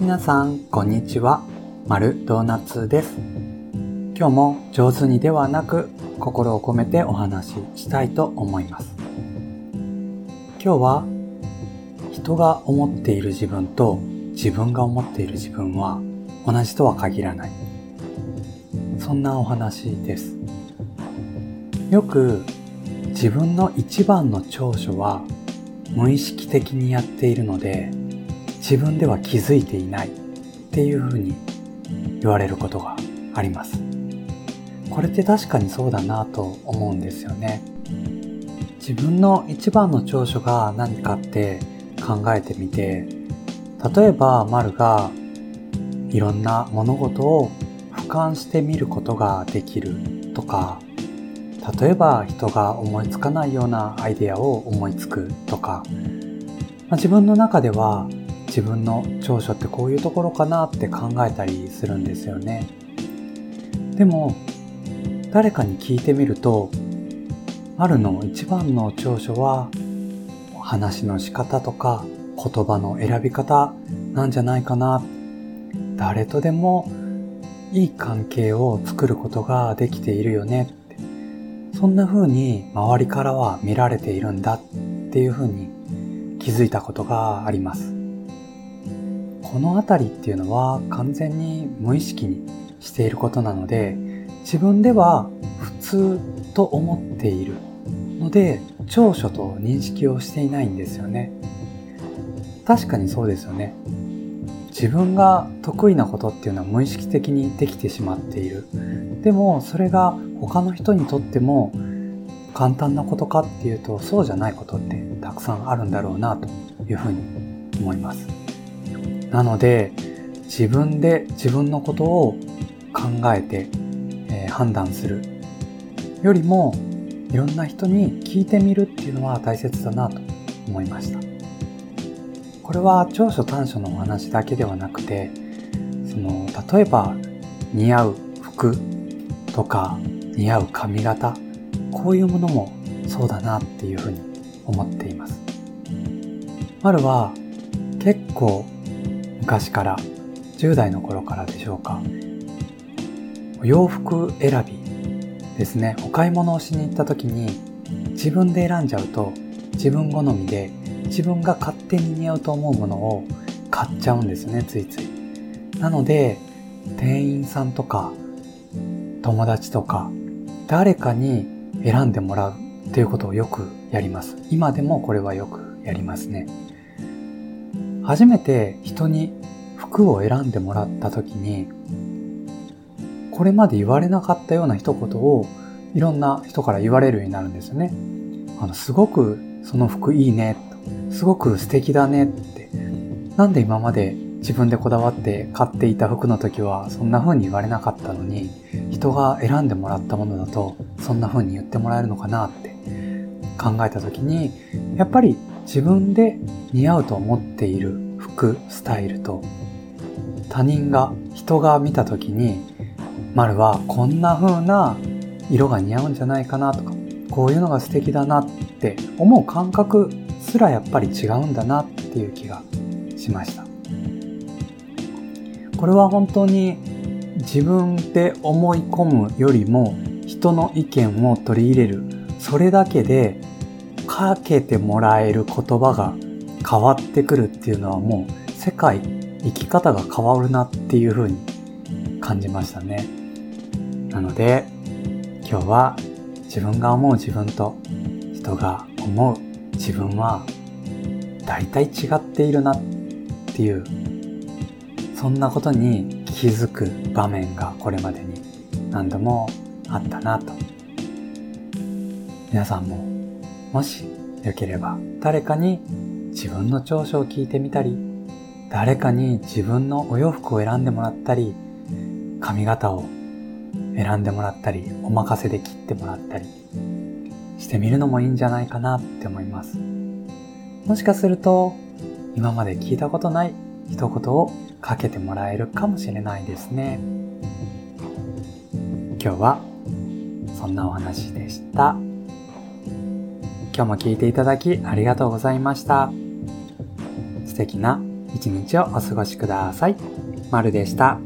皆さん、こんにちは。マルドーナツです。今日も上手にではなく、心を込めてお話ししたいと思います。今日は、人が思っている自分と自分が思っている自分は同じとは限らない。そんなお話です。よく自分の一番の長所は無意識的にやっているので自分では気づいていないっていうふうに言われることがあります。これって確かにそうだなと思うんですよね。自分の一番の長所が何かって考えてみて、例えば丸がいろんな物事を俯瞰してみることができるとか、例えば人が思いつかないようなアイデアを思いつくとか、まあ、自分の中では自分の長所ってこういうところかなって考えたりするんですよね。でも、誰かに聞いてみると、あるの一番の長所は、話の仕方とか言葉の選び方なんじゃないかな。誰とでもいい関係を作ることができているよねって。そんな風に周りからは見られているんだっていう風に気づいたことがあります。このあたりっていうのは完全に無意識にしていることなので自分では普通と思っているので長所と認識をしていないんですよね。確かにそうですよね。自分が得意なことっていうのは無意識的にできてしまっている。でもそれが他の人にとっても簡単なことかっていうとそうじゃないことってたくさんあるんだろうなというふうに思います。なので自分で自分のことを考えて、えー、判断するよりもいろんな人に聞いてみるっていうのは大切だなと思いましたこれは長所短所のお話だけではなくてその例えば似合う服とか似合う髪型こういうものもそうだなっていうふうに思っています。丸は結構昔から10代の頃からでしょうか。洋服選びですね。お買い物をしに行った時に自分で選んじゃうと自分好みで自分が勝手に似合うと思うものを買っちゃうんですねついつい。なので店員さんとか友達とか誰かに選んでもらうっていうことをよくやります。今でもこれはよくやりますね。初めて人に服を選んでもらった時に、これまで言われなかったような一言をいろんな人から言われるようになるんですよね。あの、すごくその服いいね。すごく素敵だねって。なんで今まで自分でこだわって買っていた服の時はそんな風に言われなかったのに、人が選んでもらったものだとそんな風に言ってもらえるのかなって考えた時に、やっぱり自分で似合うと思っている服、スタイルと他人が、人が見た時に、丸はこんな風な色が似合うんじゃないかなとか、こういうのが素敵だなって思う感覚すらやっぱり違うんだなっていう気がしました。これは本当に自分で思い込むよりも人の意見を取り入れる。それだけでかけてもらえる言葉が変わってくるっていうのはもう世界、生き方が変わるなっていう風に感じましたね。なので、今日は自分が思う自分と人が思う自分は大体違っているなっていう、そんなことに気づく場面がこれまでに何度もあったなと。皆さんももしよければ誰かに自分の長所を聞いてみたり、誰かに自分のお洋服を選んでもらったり、髪型を選んでもらったり、お任せで切ってもらったりしてみるのもいいんじゃないかなって思います。もしかすると、今まで聞いたことない一言をかけてもらえるかもしれないですね。今日はそんなお話でした。今日も聞いていただきありがとうございました。素敵な一日をお過ごしください。まるでした。